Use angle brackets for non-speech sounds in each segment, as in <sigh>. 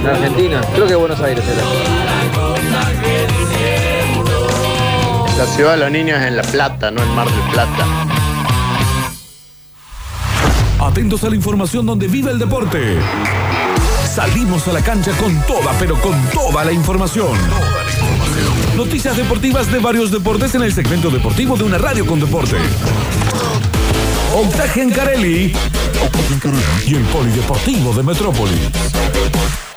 En Argentina, creo que Buenos Aires era. La ciudad de los niños es en La Plata, no en Mar del Plata. Atentos a la información donde vive el deporte. Salimos a la cancha con toda, pero con toda la información. Noticias deportivas de varios deportes en el segmento deportivo de una radio con deporte. Octagen Carelli y el Polideportivo de Metrópolis.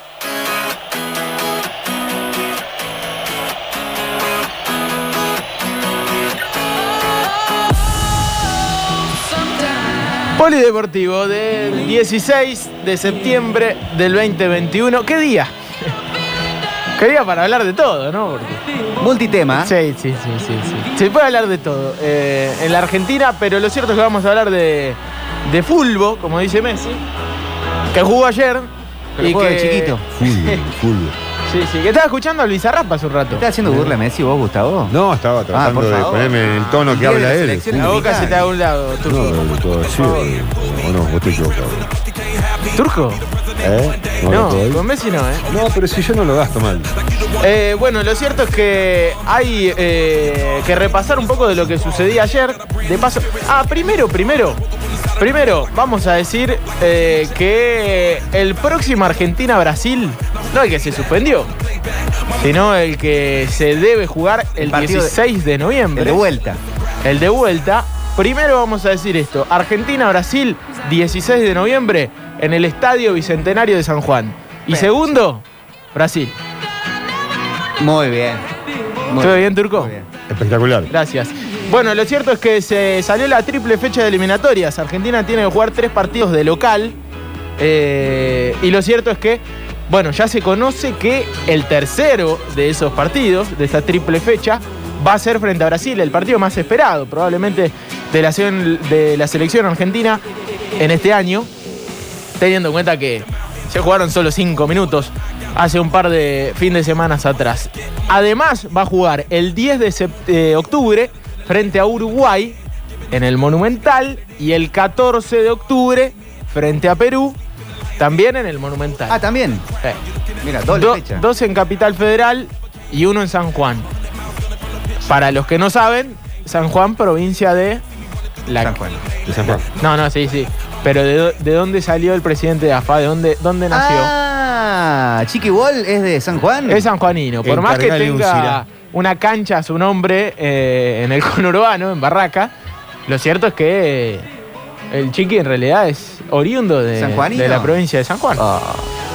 Polideportivo del 16 de septiembre del 2021. ¿Qué día? <laughs> ¿Qué día para hablar de todo, no? Porque- Multitema. Sí, sí, sí, sí, sí. Se puede hablar de todo eh, en la Argentina, pero lo cierto es que vamos a hablar de, de fútbol, como dice Messi, que jugó ayer. Pero juega de chiquito. <laughs> Sí, sí, que estaba escuchando a Luis Arrapa hace un rato. ¿Estás haciendo burla Messi vos, Gustavo? No, estaba tratando por de favor. ponerme en el tono que habla la él. selección La boca se te da a un lado, No, Turco. lo puedo decir. O no, vos te equivocado. ¿Turco? ¿Eh? No, No, con Messi no, ¿eh? No, pero si yo no lo gasto mal. Eh, bueno, lo cierto es que hay eh, que repasar un poco de lo que sucedía ayer. De paso. Ah, primero, primero. Primero, vamos a decir eh, que el próximo Argentina-Brasil, no el que se suspendió, sino el que se debe jugar el, El partido de- 16 de noviembre. El de vuelta. El de vuelta. Primero vamos a decir esto. Argentina-Brasil, 16 de noviembre, en el Estadio Bicentenario de San Juan. Y segundo, Brasil. Muy bien. Muy ¿Todo bien, Turco? Muy bien. Espectacular. Gracias. Bueno, lo cierto es que se salió la triple fecha de eliminatorias. Argentina tiene que jugar tres partidos de local. eh, y lo cierto es que, bueno, ya se conoce que el tercero de esos partidos, de esta triple fecha, va a ser frente a Brasil, el partido más esperado probablemente de la, selección- de la selección argentina en este año, teniendo en cuenta que se jugaron solo cinco minutos hace un par de fin de semanas atrás. Además, va a jugar el 10 de eh, octubre frente a Uruguay en el Monumental y el 14 de octubre frente a Perú también en el Monumental. Ah, también. Eh, Mira, doble do- fecha. dos en Capital Federal y uno en San Juan. Para los que no saben, San Juan, provincia de la San Juan. De San Juan. No, no, sí, sí. Pero ¿de, de dónde salió el presidente de AFA? ¿De dónde, dónde nació? Ah, Chiqui Ball es de San Juan. Es sanjuanino. Por más que un tenga una cancha a su nombre eh, en el <laughs> conurbano, en Barraca, lo cierto es que eh, el chiqui en realidad es oriundo de, ¿Sanjuanino? de la provincia de San Juan. Ah,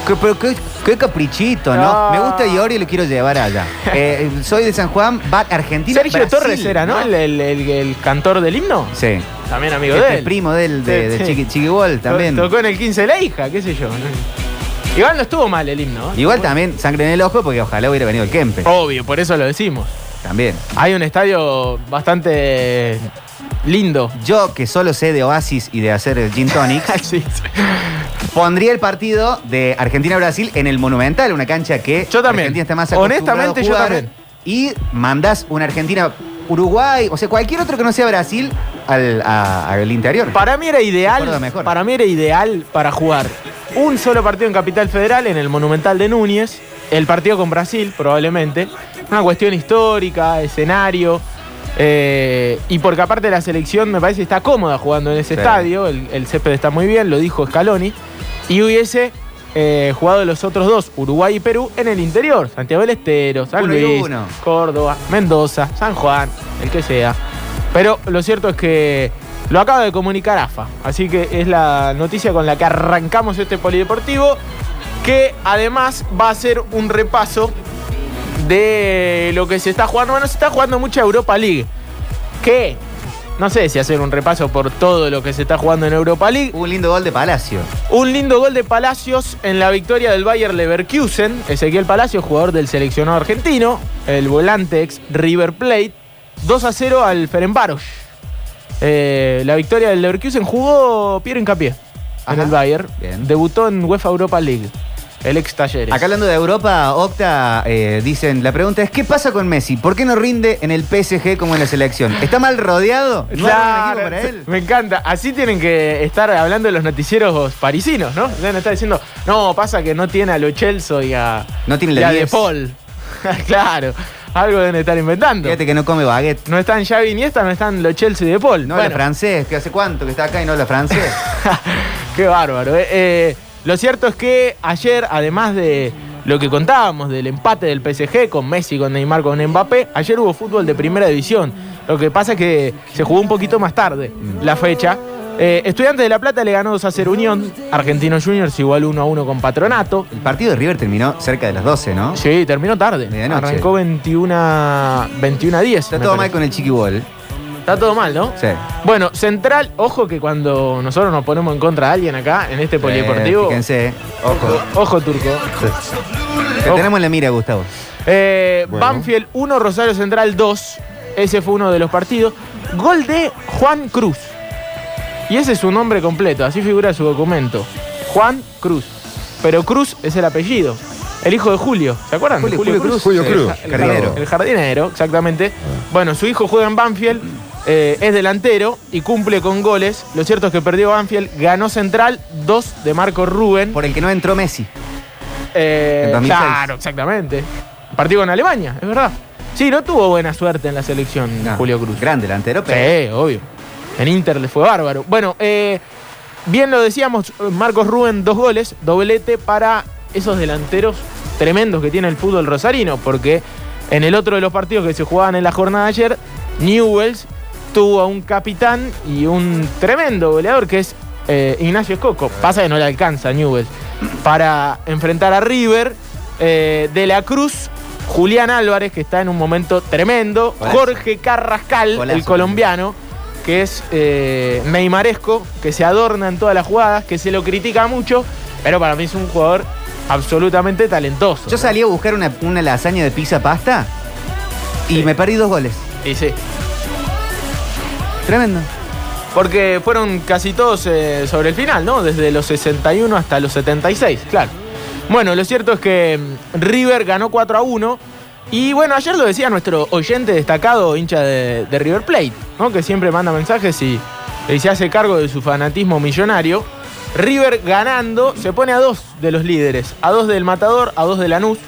qué, pero qué, qué caprichito, ¿no? Me gusta Iori y lo quiero llevar allá. <laughs> Eh, soy de San Juan, va Argentina. Sergio Brasil, Torres era, ¿no? El, el- el- el cantor del himno. Sí. También amigo Este de él. primo del, de, Sí, de sí. Chiqui, Chiqui Ball también. To- Tocó en el 15 de la hija, qué sé yo. Igual no estuvo mal el himno. ¿eh? Igual también sangre en el ojo porque ojalá hubiera venido el Kempe. Obvio, por eso lo decimos. También. Hay un estadio bastante lindo. Yo, que solo sé de Oasis y de hacer el gin tonic, <laughs> Sí, sí. pondría el partido de Argentina-Brasil en el Monumental, una cancha que Yo también. Argentina está más Honestamente, a yo jugar, también. Y mandás una Argentina-Uruguay, o sea, cualquier otro que no sea Brasil, al, a- al interior. Para mí era ideal. Para mí era ideal para jugar un solo partido en Capital Federal, en el Monumental de Núñez. El partido con Brasil, probablemente. Una cuestión histórica, escenario. eh, y porque aparte la selección me parece está cómoda jugando en ese Sí. estadio. El, el césped está muy bien, lo dijo Scaloni. Y hubiese eh, jugado los otros dos, Uruguay y Perú, en el interior. Santiago del Estero, San Uno Luis, uno. Córdoba, Mendoza, San Juan, el que sea. Pero lo cierto es que lo acaba de comunicar AFA. Así que es la noticia con la que arrancamos este polideportivo. Que además va a ser un repaso de lo que se está jugando. Bueno, se está jugando mucha Europa League. Que no sé si hacer un repaso por todo lo que se está jugando en Europa League. Un lindo gol de Palacio. Un lindo gol de Palacios en la victoria del Bayer Leverkusen. Ezequiel Palacios, jugador del seleccionado argentino, el volante ex River Plate. 2 a 0 al Ferenbaros. Eh, la victoria del Leverkusen jugó Piero Incapié en el Bayer. Bien. Debutó en UEFA Europa League. el ex Talleres. Acá hablando de Europa, Octa, eh, dicen, la pregunta es, ¿qué pasa con Messi? ¿Por qué no rinde en el PSG como en la selección? ¿Está mal rodeado? ¿No Claro, para él? me encanta. Así tienen que estar hablando de los noticieros parisinos, ¿no? Deben estar diciendo, no, pasa que no tiene a Lo Celso y a, No tiene y a 10. De Paul. <laughs> claro, algo deben estar inventando. Fíjate que no come baguette. No están Xavi ni esta, no están Lo Celso y De Paul. No Bueno, habla francés, que hace cuánto que está acá y no habla francés. <laughs> Qué bárbaro. eh. Eh, lo cierto es que ayer, además de lo que contábamos del empate del PSG con Messi, con Neymar, con Mbappé, ayer hubo fútbol de primera división. Lo que pasa es que se jugó un poquito más tarde la fecha. Eh, Estudiantes de La Plata le ganó 2 a 0 Unión. Argentinos Juniors igual 1 a 1 con Patronato. El partido de River terminó cerca de las 12, ¿no? Sí, terminó tarde. Medianoche. Arrancó 21, 21 a 10. Está todo parece. mal con el chiquibol. Está todo mal, ¿no? Sí. Bueno, Central, ojo que cuando nosotros nos ponemos en contra de alguien acá, en este polideportivo, Eh, fíjense, ojo. ojo turco. Te tenemos en la mira, Gustavo. Eh, Bueno. Banfield 1, Rosario Central 2. Ese fue uno de los partidos. Gol de Juan Cruz. Y ese es su nombre completo, así figura su documento. Juan Cruz. Pero Cruz es el apellido. El hijo de Julio. ¿Se acuerdan? Julio- Julio Cruz. Julio Cruz. El Jardinero. El jardinero, exactamente. Bueno, su hijo juega en Banfield, eh, es delantero y cumple con goles. Lo cierto es que perdió Banfield, ganó Central, dos de Marco Rubén. Por el que no entró Messi. Eh, En 2006. claro, exactamente. Partido con Alemania, es verdad. Sí, no tuvo buena suerte en la selección No, Julio Cruz. Gran delantero, pero. Sí, obvio. En Inter le fue bárbaro. Bueno, eh, bien lo decíamos, Marcos Rubén, dos goles, doblete para esos delanteros tremendos que tiene el fútbol rosarino, porque en el otro de los partidos que se jugaban en la jornada de ayer, Newells tuvo a un capitán y un tremendo goleador que es eh, Ignacio Escoco. Pasa que no le alcanza a Newells para enfrentar a River, eh, De la Cruz, Julián Álvarez, que está en un momento tremendo. Jorge Carrascal, el colombiano, que es eh, Neymaresco, que se adorna en todas las jugadas, que se lo critica mucho, pero para mí es un jugador absolutamente talentoso. Yo salí a buscar una, una lasaña de pizza pasta y Sí. me perdí dos goles. Y sí, Tremendo. porque fueron casi todos eh, sobre el final, ¿no? Desde los 61 hasta los 76, claro. Bueno, lo cierto es que mm, River ganó 4 a 1. Y bueno, ayer lo decía nuestro oyente destacado, hincha de, de River Plate, ¿no? Que siempre manda mensajes y, y se hace cargo de su fanatismo millonario. River ganando, se pone a dos de los líderes, a dos del Matador, a dos de Lanús.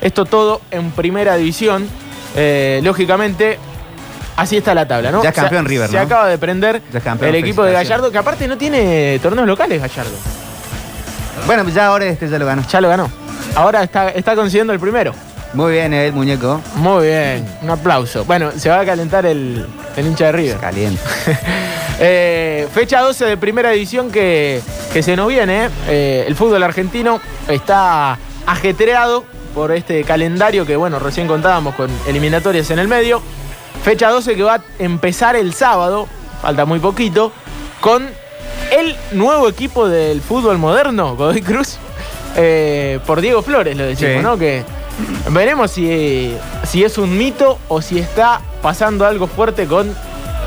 Esto todo en primera división. Eh, lógicamente, así está la tabla, ¿no? Ya es campeón Se- River, Se ¿no? acaba de prender campeón, el equipo de. Gallardo, que aparte no tiene torneos locales, Gallardo. Bueno, ya ahora este ya lo ganó. Ya lo ganó. Ahora está, está consiguiendo el primero. Muy bien, el muñeco. Muy bien, un aplauso. Bueno, se va a calentar el, el hincha de River. Caliente. <laughs> Eh, fecha 12 de primera división que, que se nos viene. eh. el fútbol argentino está ajetreado por este calendario que, bueno, recién contábamos con eliminatorias en el medio. Fecha 12 que va a empezar el sábado, falta muy poquito, con el nuevo equipo del fútbol moderno, Godoy Cruz, eh, por Diego Flores, lo decimos, Sí. ¿no? Que veremos si, si es un mito o si está pasando algo fuerte con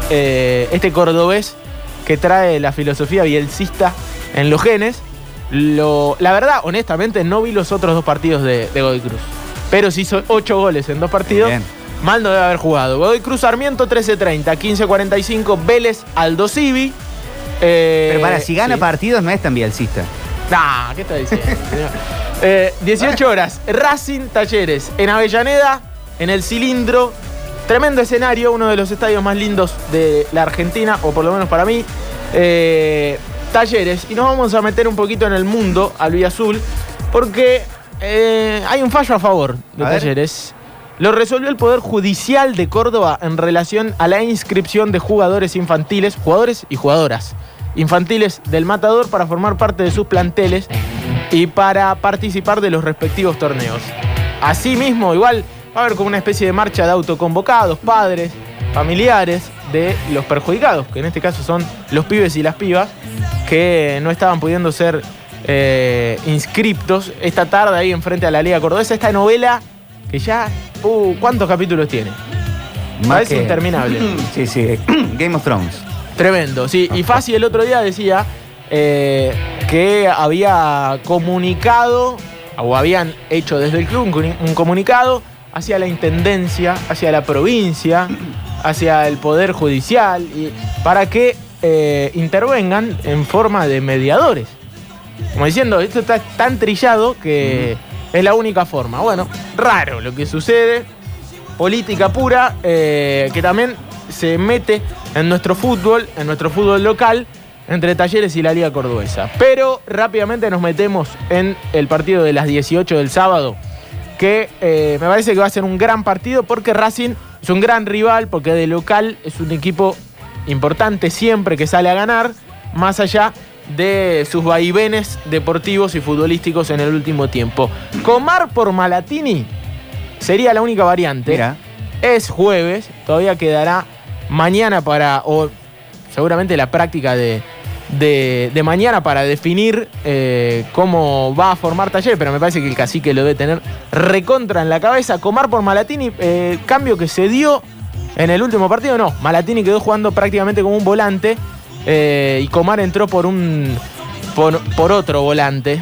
eh, este cordobés que trae la filosofía bielcista en los genes. Lo, la verdad, honestamente, no vi los otros dos partidos de, de Godoy Cruz. Pero si hizo ocho goles en dos partidos, Bien. mal no debe haber jugado. Godoy Cruz Sarmiento 13-30, 15-45, Vélez Aldo Civi. Eh, Pero para, si gana sí. partidos no es tan bielcista. Nah, ¿qué está diciendo? Eh, 18 horas, Racing Talleres en Avellaneda, en el cilindro. Tremendo escenario, uno de los estadios más lindos de la Argentina, o por lo menos para mí. Eh, talleres. Y nos vamos a meter un poquito en el mundo, al Vía Azul, porque eh, hay un fallo a favor de A ver. Talleres. Lo resolvió el Poder Judicial de Córdoba en relación a la inscripción de jugadores infantiles, jugadores y jugadoras infantiles del Matador para formar parte de sus planteles y para participar de los respectivos torneos. Asimismo, igual va a haber como una especie de marcha de autoconvocados, padres, familiares de los perjudicados, que en este caso son los pibes y las pibas, que no estaban pudiendo ser eh, inscriptos esta tarde ahí enfrente a la Liga Cordobesa. Esta novela que ya, uh, ¿cuántos capítulos tiene? Parece interminable. <clears throat> Sí, sí. <clears throat> Game of Thrones. Tremendo, sí. Y Fassi el otro día decía eh, que había comunicado o habían hecho desde el club un, comuni- un comunicado hacia la intendencia, hacia la provincia, hacia el poder judicial, y para que eh, intervengan en forma de mediadores. Como diciendo, esto está tan trillado que es la única forma. Bueno, raro lo que sucede, política pura, eh, que también se mete en nuestro fútbol, en nuestro fútbol local, entre Talleres y la Liga Cordobesa. Pero rápidamente nos metemos en el partido de las 18 del sábado, que eh, me parece que va a ser un gran partido porque Racing es un gran rival, porque de local es un equipo importante siempre que sale a ganar, más allá de sus vaivenes deportivos y futbolísticos en el último tiempo. Comar por Malatini sería la única variante. Mira. Es jueves, todavía quedará mañana para, o seguramente la práctica de, de- de mañana para definir eh, cómo va a formar taller, pero me parece que el cacique lo debe tener recontra en la cabeza. Comar por Malatini, eh, cambio que se dio en el último partido, no. Malatini quedó jugando prácticamente como un volante eh, y Comar entró por un. Por, por otro volante.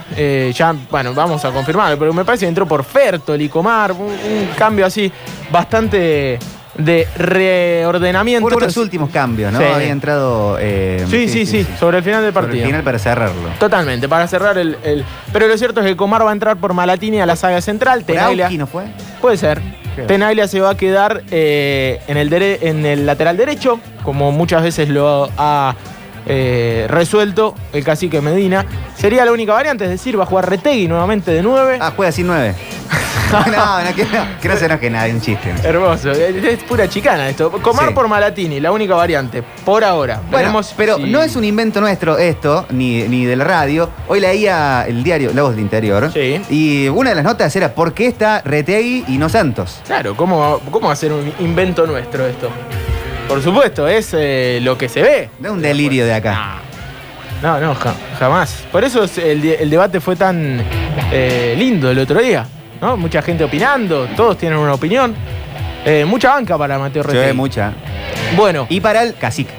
Ya, bueno, vamos a confirmarlo, pero me parece que entró por Fertol y Comar. Un cambio así bastante de reordenamiento. Por los últimos cambios, ¿no? Sí. Había entrado. eh, Sí, sí, sí, sobre el final del Sobre el partido. final para cerrarlo. Totalmente, para cerrar el, el- Pero lo cierto es que Comar va a entrar por Malatini a la saga central. Tenaglia, ¿Brauchi no fue? puede ser. Creo. Tenaglia se va a quedar eh, en, el dere- en el lateral derecho, como muchas veces lo ha eh, resuelto el cacique Medina. Sería la única variante, es decir, va a jugar Retegui nuevamente de 9. Ah, juega sin nueve. <laughs> no, no, que no, que no se enoje nadie, un chiste. Hermoso, es es pura chicana esto. Comar Sí. por Malatini, la única variante, por ahora. Bueno, Veremos pero si- no es un invento nuestro esto, ni, ni de la radio. Hoy leía el diario La Voz del Interior. Sí. Y una de las notas era ¿por qué está Retegui y no Santos? Claro, ¿cómo, ¿cómo va a ser un invento nuestro esto? Por supuesto, es eh, lo que se ve. No es un delirio de acá. No, no, ja- jamás. Por eso es- el, de- el debate fue tan eh, lindo el otro día. ¿no? Mucha gente opinando, todos tienen una opinión. Eh, mucha banca para Mateo Se Retegui. ve mucha. Bueno, Y para el cacique.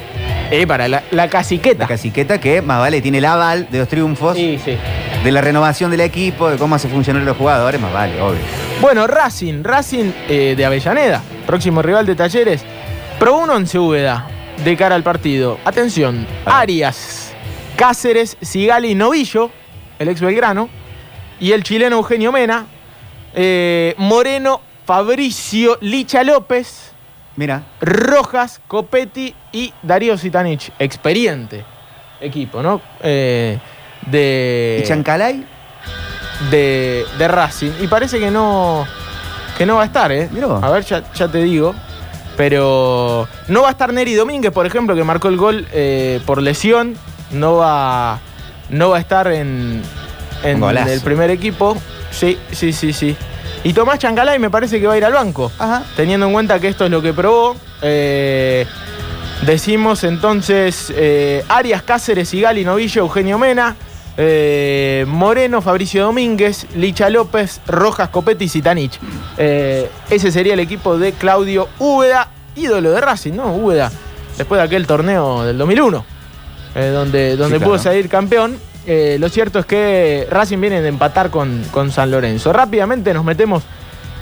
eh, para la, la caciqueta. La caciqueta que más vale tiene el aval de los triunfos, Sí, sí. de la renovación del equipo, de cómo hace funcionar los jugadores, más vale, obvio. Bueno, Racing, Racing eh, de Avellaneda, próximo rival de Talleres, probó un once Úbeda de cara al partido. Atención, Arias, Cáceres, Sigali, Novillo, el ex Belgrano, y el chileno Eugenio Mena, eh, Moreno, Fabricio, Licha López, Mira, Rojas, Copetti y Darío Sitanich, experiente equipo, ¿no? Eh, de ¿y Chancalay? de, de Racing. Y parece que no, que no va a estar, ¿eh? Mirá. A ver, ya, ya te digo. Pero no va a estar Neri Domínguez, por ejemplo, que marcó el gol eh, por lesión. No va, no va a estar en, en el primer equipo. Sí, sí, sí, sí. Y Tomás Chancalay me parece que va a ir al banco. Ajá. Teniendo en cuenta que esto es lo que probó. eh, decimos entonces eh, Arias, Cáceres, Sigali, Novillo, Eugenio Mena, eh, Moreno, Fabricio Domínguez, Licha López, Rojas, Copetti y Zitanich. Eh, ese sería el equipo de Claudio Úbeda, ídolo de Racing, ¿no? Úbeda, después de aquel torneo del 2001, eh, donde, donde Sí, pudo salir campeón. Lo cierto es que Racing viene de empatar con, con San Lorenzo. Rápidamente nos metemos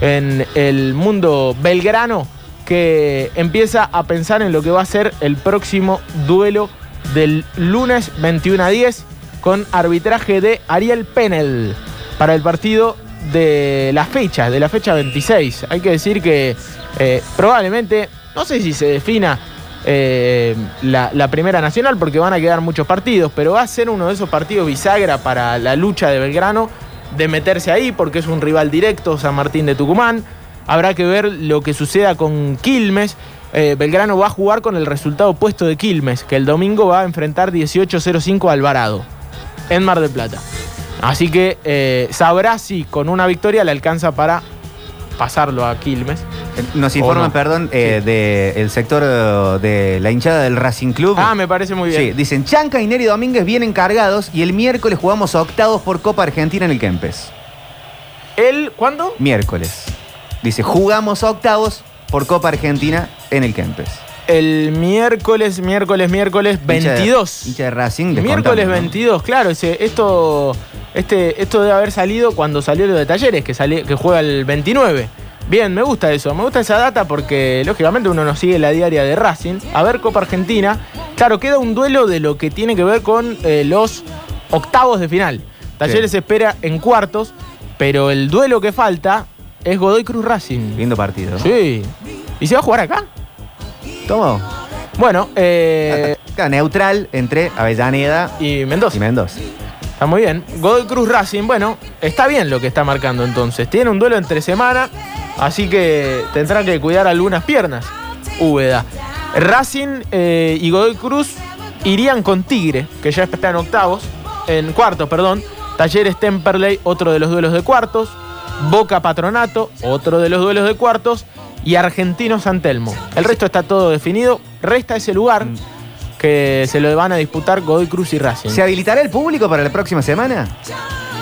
en el mundo belgrano que empieza a pensar en lo que va a ser el próximo duelo del lunes 21 a 10 con arbitraje de Ariel Penel para el partido de la fecha, de la fecha 26. Hay que decir que eh, probablemente, no sé si se defina eh, la, Primera Nacional porque van a quedar muchos partidos, pero va a ser uno de esos partidos bisagra para la lucha de Belgrano de meterse ahí porque es un rival directo, San Martín de Tucumán. Habrá que ver lo que suceda con Quilmes. Eh, Belgrano va a jugar con el resultado opuesto de Quilmes, que el domingo va a enfrentar 18-05 a Alvarado, en Mar del Plata. Así que eh, sabrá si con una victoria le alcanza para pasarlo a Quilmes. Nos ¿O informan, no? perdón, eh, del sector eh, de la hinchada del Racing Club. Ah, me parece muy bien. Sí, dicen, Chanca y Neri Domínguez vienen cargados y el miércoles jugamos octavos por Copa Argentina en el Kempes. ¿El cuándo? Miércoles. Dice, jugamos octavos por Copa Argentina en el Kempes. El miércoles, miércoles, miércoles Hincha de- 22. Hincha de Racing. Miércoles ¿no? 22, claro, ese- esto, este, esto debe haber salido cuando salió lo de Talleres, que, que juega el 29. Bien, me gusta eso, me gusta esa data porque lógicamente uno no sigue la diaria de Racing. A ver, Copa Argentina. Claro, queda un duelo de lo que tiene que ver con eh, los octavos de final. Talleres Sí. espera en cuartos, pero el duelo que falta es Godoy Cruz Racing. Lindo partido. Sí. ¿Y se va a jugar acá? ¿Cómo? Bueno, eh, neutral entre Avellaneda y Mendoza. y Mendoza. Está muy bien. Godoy Cruz Racing, bueno, está bien lo que está marcando entonces. Tiene un duelo entre semana, así que tendrán que cuidar algunas piernas. Úbeda. Racing eh, y Godoy Cruz irían con Tigre, que ya está en octavos, en cuartos, perdón. Talleres Temperley, otro de los duelos de cuartos. Boca Patronato, otro de los duelos de cuartos. Y Argentino San Telmo. El resto está todo definido. Resta ese lugar que se lo van a disputar Godoy Cruz y Racing. ¿Se habilitará el público para la próxima semana?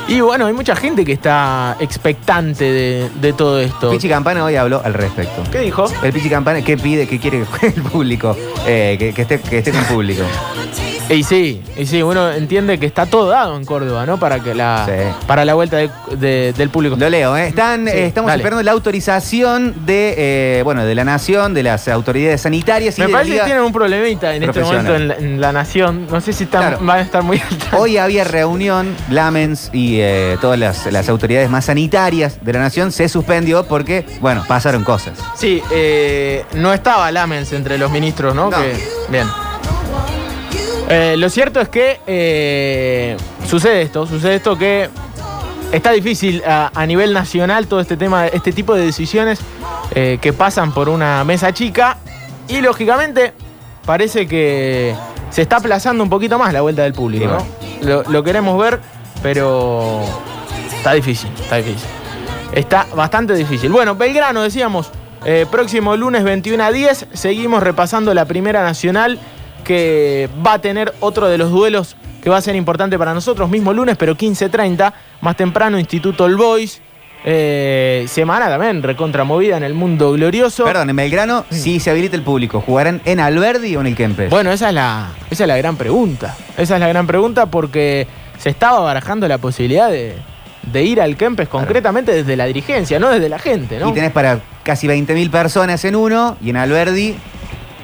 Y bueno, hay mucha gente que está expectante de, de todo esto. Pichi Campana hoy habló al respecto. ¿Qué dijo? El Pichi Campana, ¿qué pide? ¿Qué quiere que <laughs> juegue el público? Eh, que, que esté, que esté con público. Y sí, y sí, uno entiende que está todo dado en Córdoba, ¿no? Para que la, Sí. para la vuelta de- de- del público. Lo leo, ¿eh? Están, Sí, eh, estamos dale. esperando la autorización de, eh, bueno, de la nación, de las autoridades sanitarias y Me de la parece que Liga. tienen un problemita en este momento en la, en la nación. No sé si están, Claro. van a estar muy al tanto. Hoy había reunión, Lamens y eh, todas las, las autoridades más sanitarias de la nación se suspendió porque, bueno, pasaron cosas. Sí, no estaba Lamens entre los ministros, ¿no? No. Que- bien. Eh, lo cierto es que eh, sucede esto, sucede esto que está difícil a, a nivel nacional todo este tema, este tipo de decisiones eh, que pasan por una mesa chica y lógicamente parece que se está aplazando un poquito más la vuelta del público. Lo, lo queremos ver, pero está difícil, está difícil. Está bastante difícil. Bueno, Belgrano, decíamos, próximo lunes 21 a 10, seguimos repasando la Primera Nacional, que va a tener otro de los duelos que va a ser importante para nosotros, mismo lunes, pero 15.30, más temprano, Instituto All Boys. Eh, semana también recontramovida en el mundo glorioso. Perdón, en Belgrano, si se habilita el público, ¿jugarán en Alberdi o en el Kempes? Bueno, esa es, la, esa es la gran pregunta. Esa es la gran pregunta porque se estaba barajando la posibilidad de, de ir al Kempes concretamente desde la dirigencia, no desde la gente, ¿no? Y tenés para casi 20.000 personas en uno y en Alberdi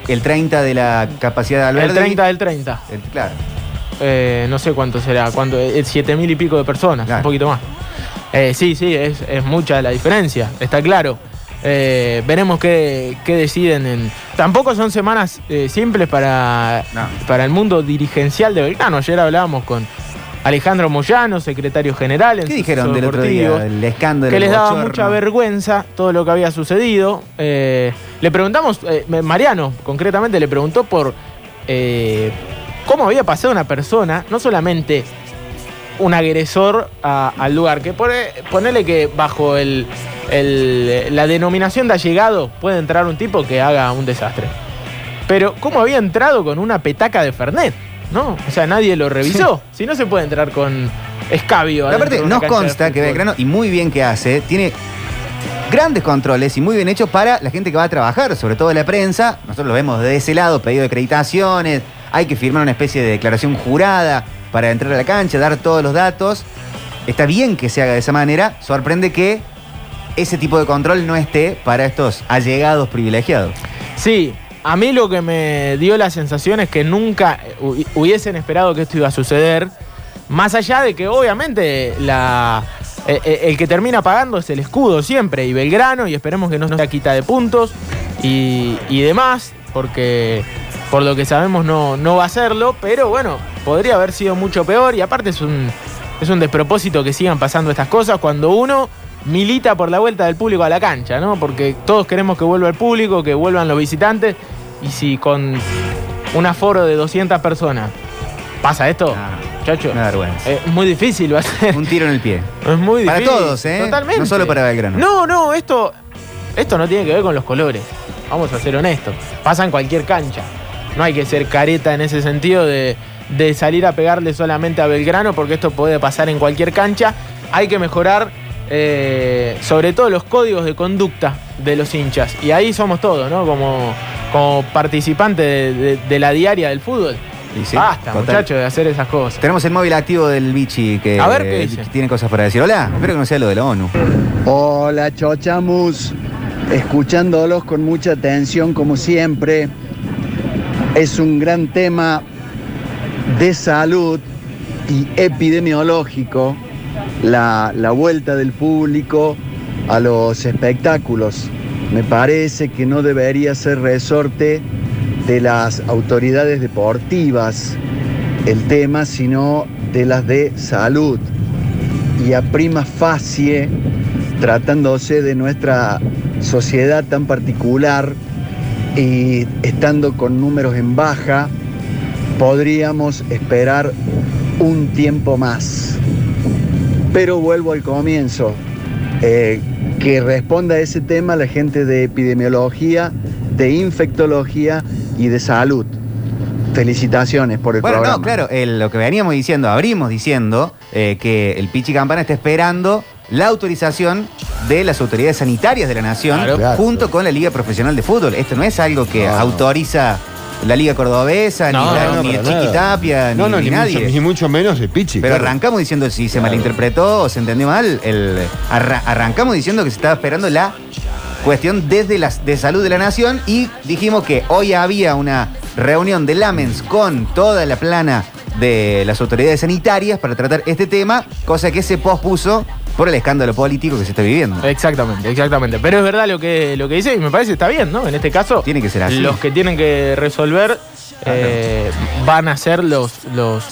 el 30 de la capacidad de el Alberdi. 30 del 30. El- claro. Eh, no sé cuánto será, cuánto, siete mil y pico de personas, Claro. un poquito más. Eh, sí, sí, es, es mucha la diferencia, está claro. Eh, veremos qué, qué deciden. En... Tampoco son semanas simples para, No. para el mundo dirigencial de Belgrano. Ayer hablábamos con Alejandro Moyano, secretario general. en ¿Qué dijeron del otro día? El escándalo. que les daba bochorno. mucha vergüenza todo lo que había sucedido. Eh, le preguntamos, eh, Mariano concretamente le preguntó por eh, cómo había pasado una persona, no solamente un agresor a- al lugar, que pone, ponele que bajo el, el- la denominación de allegado puede entrar un tipo que haga un desastre. Pero cómo había entrado con una petaca de Fernet, ¿no? O sea, nadie lo revisó. Si no se puede entrar con escabio. Aparte, nos consta que. Belgrano, y muy bien que hace, tiene grandes controles y muy bien hechos para la gente que va a trabajar, sobre todo la prensa. Nosotros lo vemos de ese lado, pedido de acreditaciones, hay que firmar una especie de declaración jurada para entrar a la cancha, dar todos los datos. Está bien que se haga de esa manera, sorprende que ese tipo de control no esté para estos allegados privilegiados. Sí, a mí lo que me dio la sensación es que nunca hu- hubiesen esperado que esto iba a suceder. Más allá de que obviamente eh, eh, el que termina pagando es el escudo siempre y Belgrano y esperemos que no nos quita de puntos y, y demás, porque por lo que sabemos no, no va a serlo, pero bueno, podría haber sido mucho peor y aparte es un, es un despropósito que sigan pasando estas cosas cuando uno milita por la vuelta del público a la cancha, ¿no? Porque todos queremos que vuelva el público, que vuelvan los visitantes y si con un aforo de 200 personas pasa esto, Ah, chacho, una vergüenza. es muy difícil va a ser. Un tiro en el pie. <laughs> Es muy Para difícil. todos, ¿eh? Totalmente. No solo para Belgrano. No, no, esto, esto no tiene que ver con los colores. Vamos a ser honestos. Pasa en cualquier cancha. No hay que ser careta en ese sentido de, de salir a pegarle solamente a Belgrano, porque esto puede pasar en cualquier cancha. Hay que mejorar, eh, sobre todo, los códigos de conducta de los hinchas. Y ahí somos todos, ¿no? Como, como participante de, de- de la diaria del fútbol. Y sí, Basta, muchachos, de hacer esas cosas. Tenemos el móvil activo del bichi que, A ver, ¿qué dice? que tiene cosas para decir. Hola, espero que no sea lo de la ONU. Hola Chochamus, escuchándolos con mucha atención como siempre. Es un gran tema de salud y epidemiológico la, vuelta del público a los espectáculos. Me parece que no debería ser resorte de las autoridades deportivas el tema, sino de las de salud y a prima facie, tratándose de nuestra sociedad tan particular y estando con números en baja, podríamos esperar un tiempo más. Pero vuelvo al comienzo. eh, que responda a ese tema la gente de epidemiología, de infectología y de salud. Felicitaciones por el Bueno, programa. no, claro, el- lo que veníamos diciendo, abrimos diciendo eh, que el Pichi Campana está esperando la autorización de las autoridades sanitarias de la nación Claro. junto con la Liga Profesional de Fútbol. Esto no es algo que No, no. autoriza la Liga Cordobesa, No, ni, la- No, ni para Chiqui nada. Tapia, no, ni, no, ni ni, nadie. Mucho, ni mucho menos el Pichi. Pero claro. arrancamos diciendo, si se malinterpretó o se entendió mal, el, arra- arrancamos diciendo que se estaba esperando la cuestión desde la de salud de la nación y dijimos que hoy había una reunión de LAMENS con toda la plana de las autoridades sanitarias para tratar este tema, cosa que se pospuso por el escándalo político que se está viviendo. Exactamente, exactamente. Pero es verdad lo que, lo que dice y me parece que está bien, ¿no? En este caso, Tiene que ser así. los que tienen que resolver eh, van a ser los, los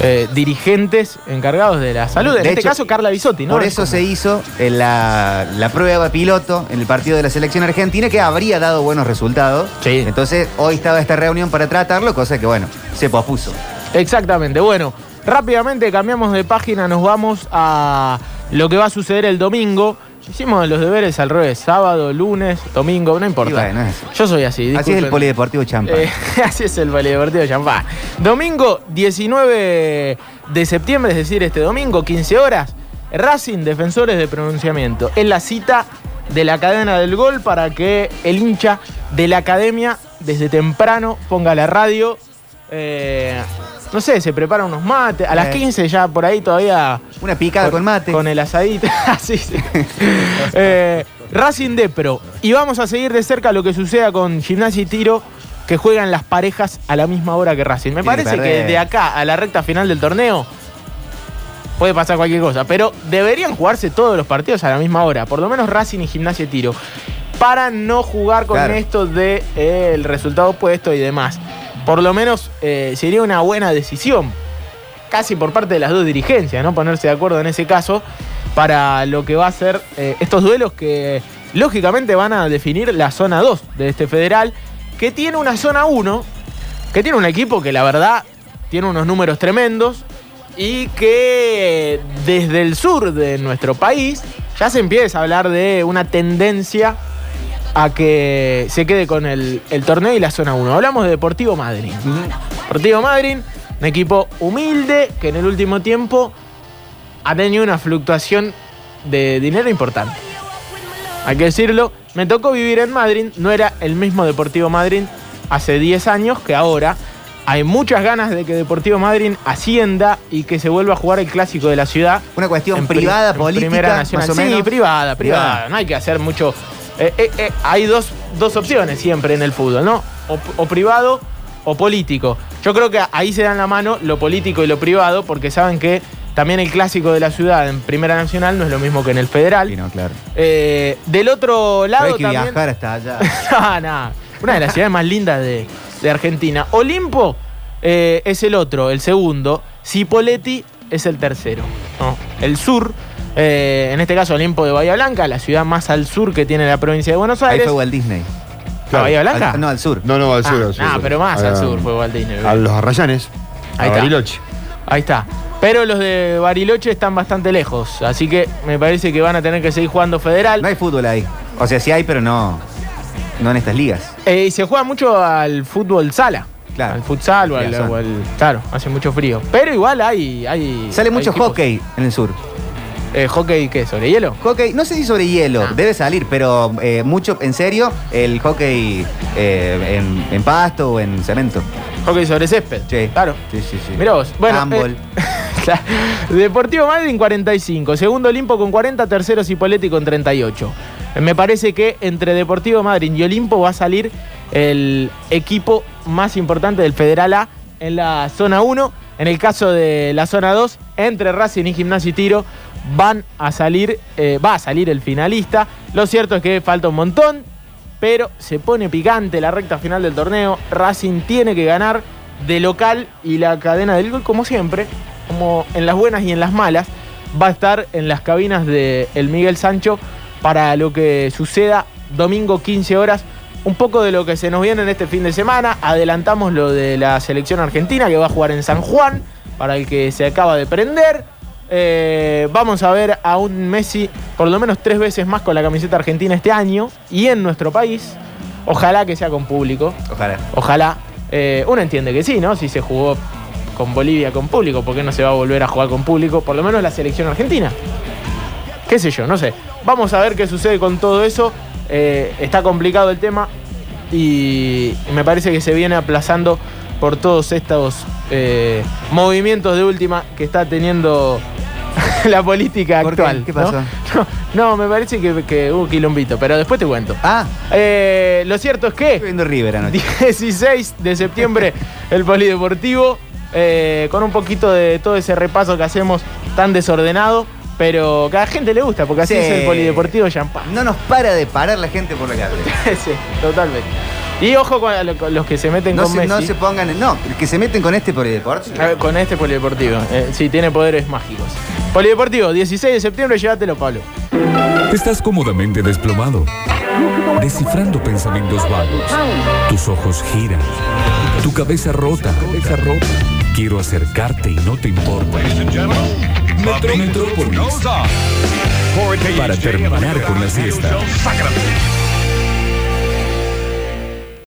eh, dirigentes encargados de la salud. En De este hecho, caso, Carla Bisotti, ¿no? Por Es eso se hizo en la, la prueba piloto en el partido de la selección argentina que habría dado buenos resultados. Sí. Entonces hoy estaba esta reunión para tratarlo, cosa que bueno, se pospuso. Exactamente. Bueno, rápidamente cambiamos de página, nos vamos a lo que va a suceder el domingo. Hicimos los deberes al revés, sábado, lunes, domingo, no importa. Bueno. Yo soy así. Así es el polideportivo Champán. Eh, <laughs> así es el Polideportivo Champán. Domingo 19 de septiembre, es decir, este domingo, 15 horas, Racing Defensores de Pronunciamiento. Es la cita de la cadena del gol para que el hincha de la academia desde temprano ponga la radio. eh, no sé, se prepara unos mates. A las Eh. 15 ya por ahí todavía Una picada con, mate. con el asadito. Así <laughs> sí. <laughs> Eh, Racing de Pro. Y vamos a seguir de cerca lo que suceda con Gimnasia y Tiro, que juegan las parejas a la misma hora que Racing. Me parece que, de acá a la recta final del torneo puede pasar cualquier cosa. Pero deberían jugarse todos los partidos a la misma hora. Por lo menos Racing y Gimnasia y Tiro. Para no jugar con Claro. esto de eh, el resultado opuesto y demás. Por lo menos eh, sería una buena decisión casi por parte de las dos dirigencias, ¿no? Ponerse de acuerdo en ese caso para lo que va a ser eh, estos duelos que lógicamente van a definir la zona 2 de este federal, que tiene una zona 1, que tiene un equipo que la verdad tiene unos números tremendos y que desde el sur de nuestro país ya se empieza a hablar de una tendencia a que se quede con el, el torneo y la zona 1. Hablamos de Deportivo Madrid. Deportivo Madrid, un equipo humilde que en el último tiempo ha tenido una fluctuación de dinero importante. Hay que decirlo, me tocó vivir en Madrid, no era el mismo Deportivo Madrid hace 10 años que ahora. Hay muchas ganas de que Deportivo Madrid ascienda y que se vuelva a jugar el clásico de la ciudad. Una cuestión pri- privada, política, Primera Nacional. más o Sí, privada, Privada. No hay que hacer mucho. Eh, eh, eh, hay dos, dos opciones siempre en el fútbol, ¿no? O, o privado o político. Yo creo que ahí se dan la mano lo político y lo privado, porque saben que también el clásico de la ciudad en Primera Nacional no es lo mismo que en el Federal. Sí, no, claro. Eh, del otro Pero lado hay que también. viajar hasta allá. <laughs> no. Una de las ciudades más lindas de, de Argentina. Olimpo es el otro, el segundo. Cipoletti es el tercero. ¿no? El sur, eh, en este caso Olimpo de Bahía Blanca, la ciudad más al sur que tiene la provincia de Buenos Ahí Aires. fue Walt Disney. ¿A Bahía Blanca? Al- no, al sur. No, no, al sur. Ah, al sur. ah, pero más A- al sur fue Walt Disney. A los Arrayanes. Ahí a está. Bariloche. Ahí está. Pero los de Bariloche están bastante lejos. Así que me parece que van a tener que seguir jugando federal. No hay fútbol ahí. O sea, sí hay, pero no, no en estas ligas. Eh, y se juega mucho al fútbol sala. Claro. Al futsal o al, o al- Claro, hace mucho frío. Pero igual hay. hay Sale hay mucho equipos. hockey en el sur. Eh, ¿Hockey qué? ¿Sobre hielo? Hockey, no sé si sobre hielo, Ah. debe salir, pero eh, mucho, en serio, el hockey eh, en, en pasto o en cemento. Hockey sobre césped. Sí. Claro. Sí, sí, sí. Mirá vos. Bueno, Handball. eh. <laughs> Deportivo Madrid 45. Segundo Olimpo con 40. Tercero Cipolletti con 38. Eh, Me parece que entre Deportivo Madrid y Olimpo va a salir el equipo más importante del Federal A en la zona 1. En el caso de la zona 2, entre Racing y Gimnasia y Tiro van a salir, eh, va a salir el finalista. Lo cierto es que falta un montón, pero se pone picante la recta final del torneo. Racing tiene que ganar de local y la cadena del gol, como siempre, como en las buenas y en las malas, va a estar en las cabinas de el Miguel Sancho para lo que suceda domingo 15 horas. Un poco de lo que se nos viene en este fin de semana. Adelantamos lo de la selección argentina que va a jugar en San Juan, para el que se acaba de prender. Eh, vamos a ver a un Messi por lo menos tres veces más con la camiseta argentina este año y en nuestro país. Ojalá que sea con público. Ojalá. Ojalá. Eh, uno entiende que sí, ¿no? Si se jugó con Bolivia con público, ¿por qué no se va a volver a jugar con público? Por lo menos la selección argentina. ¿Qué sé yo? No sé. Vamos a ver qué sucede con todo eso. Eh, está complicado el tema y me parece que se viene aplazando por todos estos eh, movimientos de última que está teniendo <laughs> la política actual. ¿Qué pasó? No, <laughs> no, me parece que, que hubo quilombito, pero después te cuento. Ah, Eh, lo cierto es que estoy viendo River anoche. 16 de septiembre <laughs> el Polideportivo, eh, con un poquito de todo ese repaso que hacemos tan desordenado, pero a la gente le gusta, porque así Sí. es el Polideportivo Champán. No nos para de parar la gente por la calle. sí, totalmente. Y ojo con, lo- con los que se meten No con se, Messi. no se pongan. No, el que se meten con este por el deporte. A ver, con este Polideportivo. Eh, sí, tiene poderes mágicos. Polideportivo, 16 de septiembre, llévatelo, Pablo. Estás cómodamente desplomado, descifrando pensamientos vagos. Tus ojos giran, tu cabeza rota. Cabeza rota. Quiero acercarte y no te importa. Metro Metrópolis. Para terminar con la siesta.